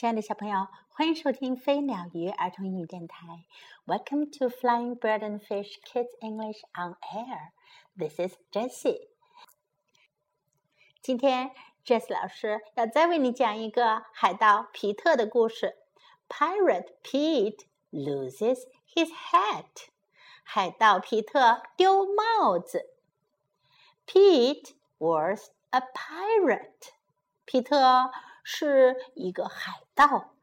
亲爱的小朋友，欢迎收听飞鸟鱼儿童英语电台。Welcome to Flying Bird and Fish Kids English on Air. This is Jessie. 今天 Jessie 老师要再为你讲一个海盗皮特的故事。Pirate Pete loses his hat. 海盗皮特丢帽子。Pete was a pirate. 皮特 是一个海盗。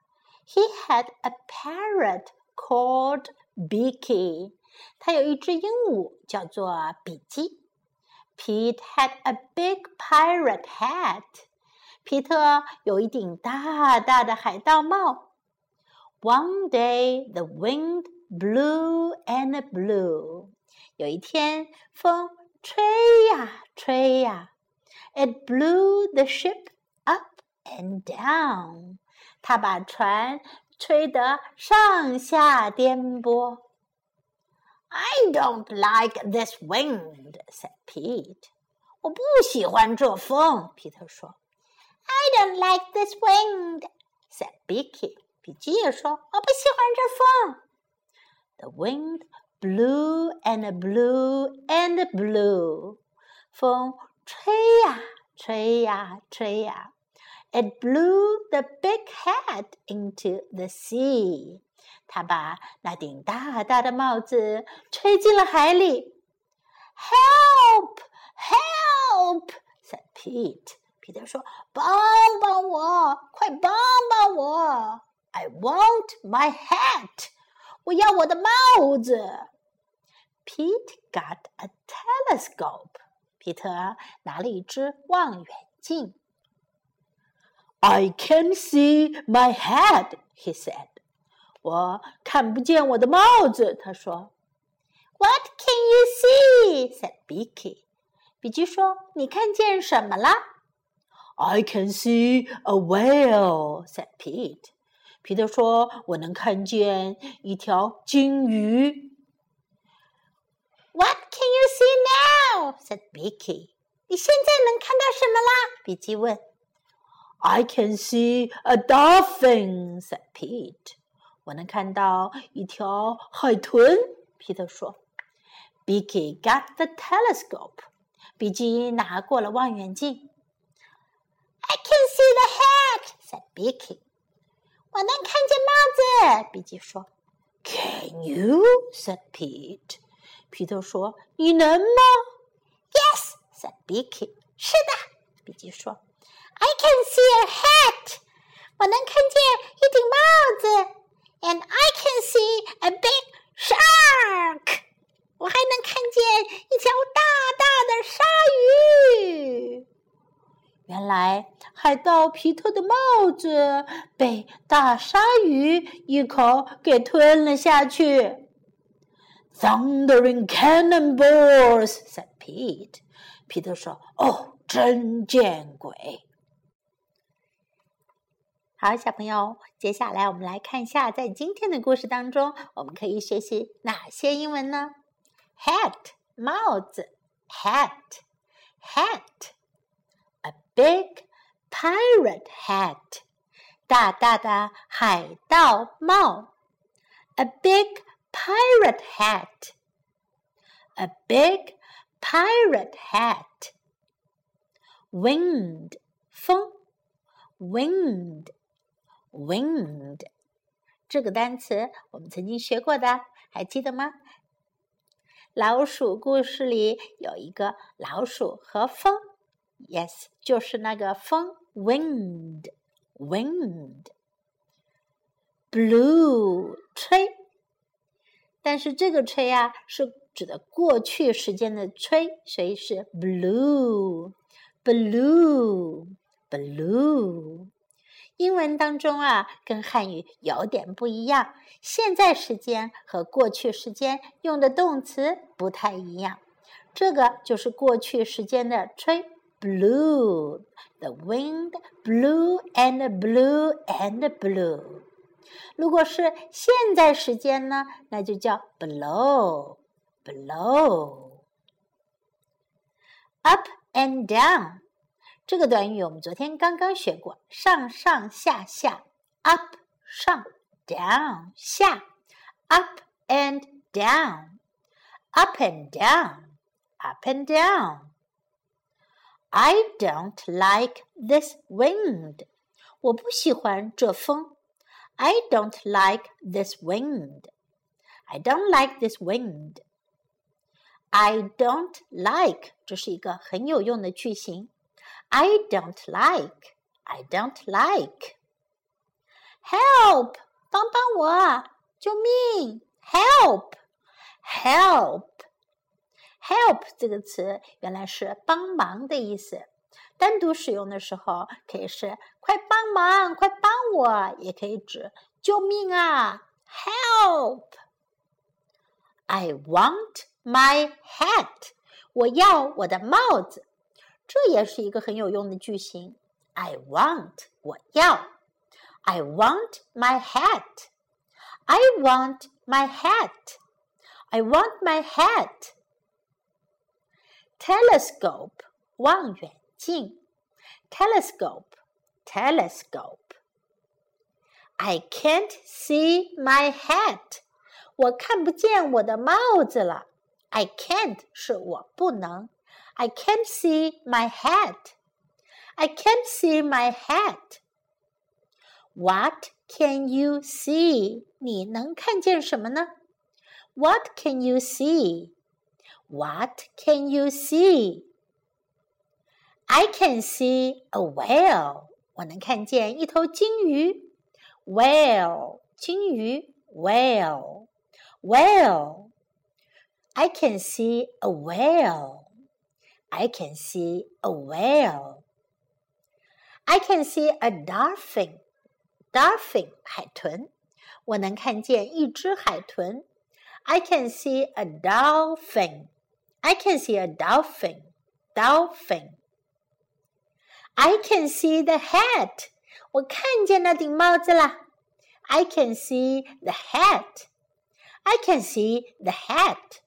He had a parrot called Beaky。他有一只鹦鹉叫做比基。Pete had a big pirate hat。皮特有一顶大大的海盗帽。One day the wind blew and blew。有一天，风吹呀吹呀。It blew the ship and down，他把船吹得上下颠簸。I don't like this wind," said Pete. 我不喜欢这风，皮特说。I don't like this wind," said Beaky. 比基也说我不喜欢这风。The wind blew and blew and blew. 风吹呀吹呀吹呀。 it blew the big hat into the sea. 他把那顶大大的帽子吹进了海里。Help! Help! said Pete. 彼得说：“帮帮我，快帮帮我！I want my hat. 我要我的帽子。” Pete got a telescope. 皮特拿了一只望远镜。 I can see my head, he said. 我看不见我的帽子，他说。What can you see? said Beaky. 比基说：“你看见什么了？”I can see a whale, said Pete. 皮特说：“我能看见一条金鱼。” What can you see now? said Beaky. 你现在能看到什么啦？比基问。 I can see a dolphin," said Pete. 我能看到一条海豚，皮特说。Beaky got the telescope. 比基拿过了望远镜。I can see the hat," said Beaky. 我能看见帽子，比基说。Can you? said Pete. 皮特说：“你能吗？”Yes, said Beaky. 是的，比基说。I can see a hat. 我能看见一顶帽子。And I can see a big shark. 我还能看见一条大大的鲨鱼。原来海盗皮特的帽子被大鲨鱼一口给吞了下去。Thundering cannonballs," said Pete. 皮特说：“哦，真见鬼！” 好，小朋友，接下来我们来看一下，在今天的故事当中，我们可以学习哪些英文呢？Hat 帽子，hat，hat，a big pirate hat，大大的海盗帽，a big pirate hat，a big pirate hat，wind 风，wind。Wind 这个单词我们曾经学过的，还记得吗？老鼠故事里有一个老鼠和风，Yes，就是那个风，Wind，Wind。Blue 吹，但是这个吹啊是指的过去时间的吹，所以是 Blue，Blue，Blue。英文当中啊，跟汉语有点不一样。现在时间和过去时间用的动词不太一样。这个就是过去时间的吹，blew，the wind blew and blew and blew。如果是现在时间呢，那就叫 blow，blow。Up and down。这个短语我们昨天刚刚学过，上上下下 up 上，down 下，up and down，up and down，up and down。I don't like this wind。我不喜欢这风。I don't like this wind. I don't like this wind. I don't like 这是一个很有用的句型。 I don't like. I don't like. Help! 帮帮我！救命！Help! Help! Help 这个词原来是帮忙的意思。单独使用的时候，可以是“快帮忙，快帮我”，也可以指“救命啊 ”，“Help! I want my hat。我要我的帽子。 这也是一个很有用的句型。I want，我要。I want my hat. I want my hat. I want my hat. Telescope，望远镜，telescope telescope。I can't see my hat，我看不见我的帽子了。I can't 是我不能。I can't see my hat. I can't see my hat. What can you see? 你能看见什么呢？What can you see? What can you see? I can see a whale. 我能看见一头金鱼。Whale，金鱼。Whale, whale. I can see a whale. I can see a whale. I can see a dolphin. Dolphin，海豚。我能看见一只海豚。I can see a dolphin. I can see a dolphin. Dolphin. I can see the hat. 我看见那顶帽子了。I can see the hat. I can see the hat.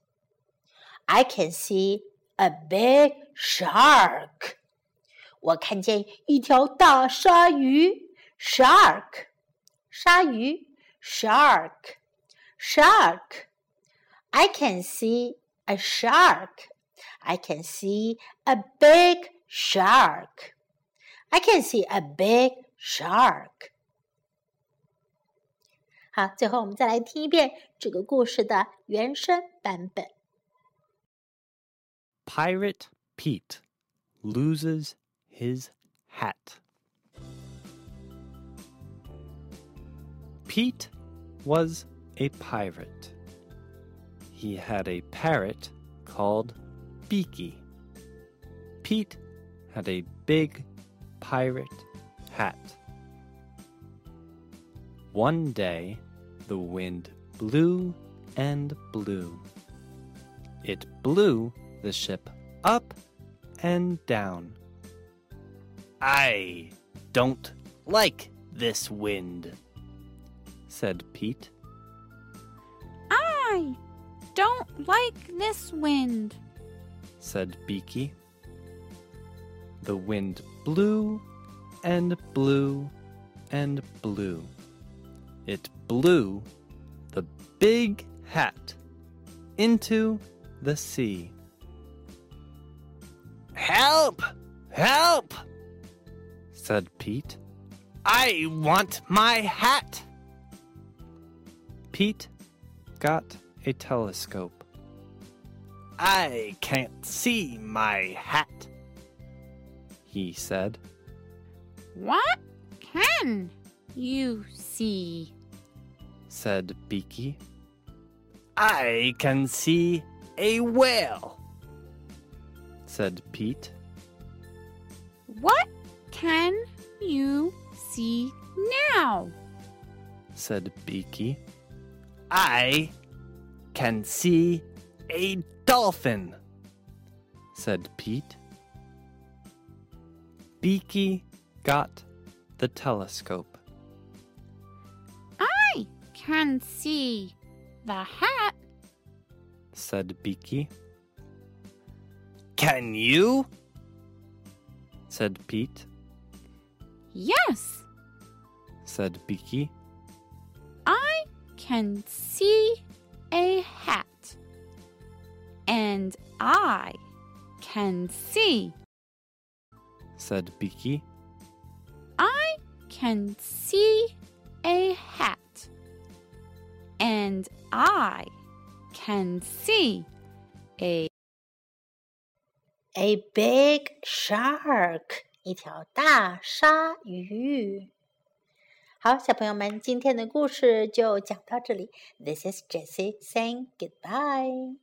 I can see a big shark. 我看见一条大鲨鱼。Shark，鲨鱼。Shark, shark. I can see a shark. I can see a big shark. I can see a big shark. 好，最后我们再来听一遍这个故事的原声版本。 Pirate Pete loses his hat. Pete was a pirate. He had a parrot called Beaky. Pete had a big pirate hat. One day, the wind blew and blew. It blew the ship up and down. I don't like this wind, said Pete. I don't like this wind, said Beaky. The wind blew and blew and blew. It blew the big hat into the sea. Help! Help! said Pete. I want my hat! Pete got a telescope. I can't see my hat, he said. What can you see? said Beaky. I can see a whale, said Pete. What can you see now? said Beaky. I can see a dolphin, said Pete. Beaky got the telescope. I can see the hat, said Beaky. Can you? said Pete. Yes, said Beaky. I can see a hat. And I can see. said Beaky. I can see a hat. And I can see a A big shark，一条大鲨鱼。好，小朋友们，今天的故事就讲到这里。This is Jessie saying goodbye.